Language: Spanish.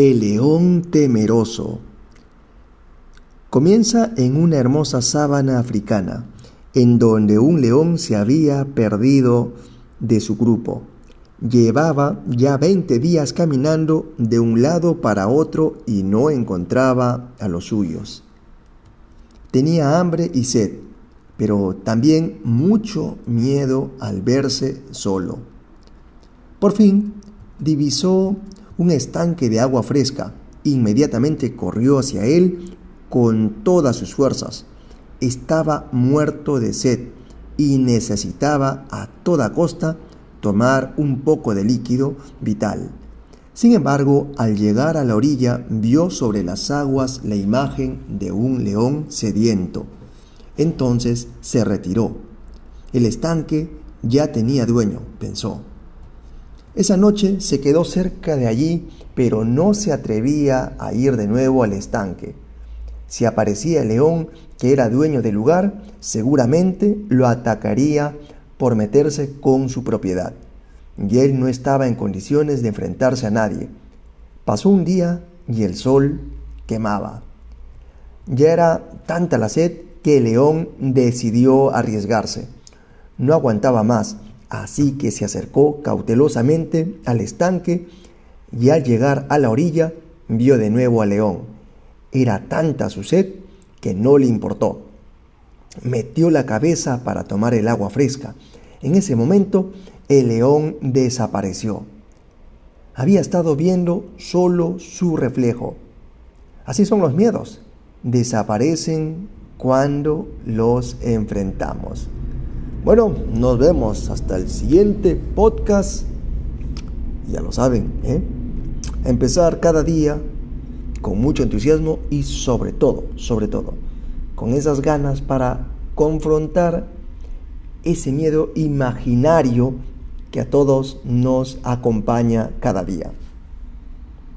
El león temeroso. Comienza en una hermosa sábana africana, en donde un león se había perdido de su grupo. Llevaba ya veinte días caminando de un lado para otro y no encontraba a los suyos. Tenía hambre y sed, pero también mucho miedo al verse solo. Por fin divisó un estanque de agua fresca. Inmediatamente corrió hacia él con todas sus fuerzas. Estaba muerto de sed y necesitaba a toda costa tomar un poco de líquido vital. Sin embargo, al llegar a la orilla, vio sobre las aguas la imagen de un león sediento. Entonces se retiró. El estanque ya tenía dueño, pensó. Esa noche se quedó cerca de allí, pero no se atrevía a ir de nuevo al estanque. Si aparecía el león que era dueño del lugar, seguramente lo atacaría por meterse con su propiedad. Y él no estaba en condiciones de enfrentarse a nadie. Pasó un día y el sol quemaba. Ya era tanta la sed que el león decidió arriesgarse. No aguantaba más Así que se acercó cautelosamente al estanque y al llegar a la orilla vio de nuevo al león. Era tanta su sed que no le importó. Metió la cabeza para tomar el agua fresca. En ese momento el león desapareció. Había estado viendo solo su reflejo. Así son los miedos. Desaparecen cuando los enfrentamos. Bueno, nos vemos hasta el siguiente podcast. Ya lo saben, ¿eh? Empezar cada día con mucho entusiasmo y sobre todo, sobre todo, con esas ganas para confrontar ese miedo imaginario que a todos nos acompaña cada día.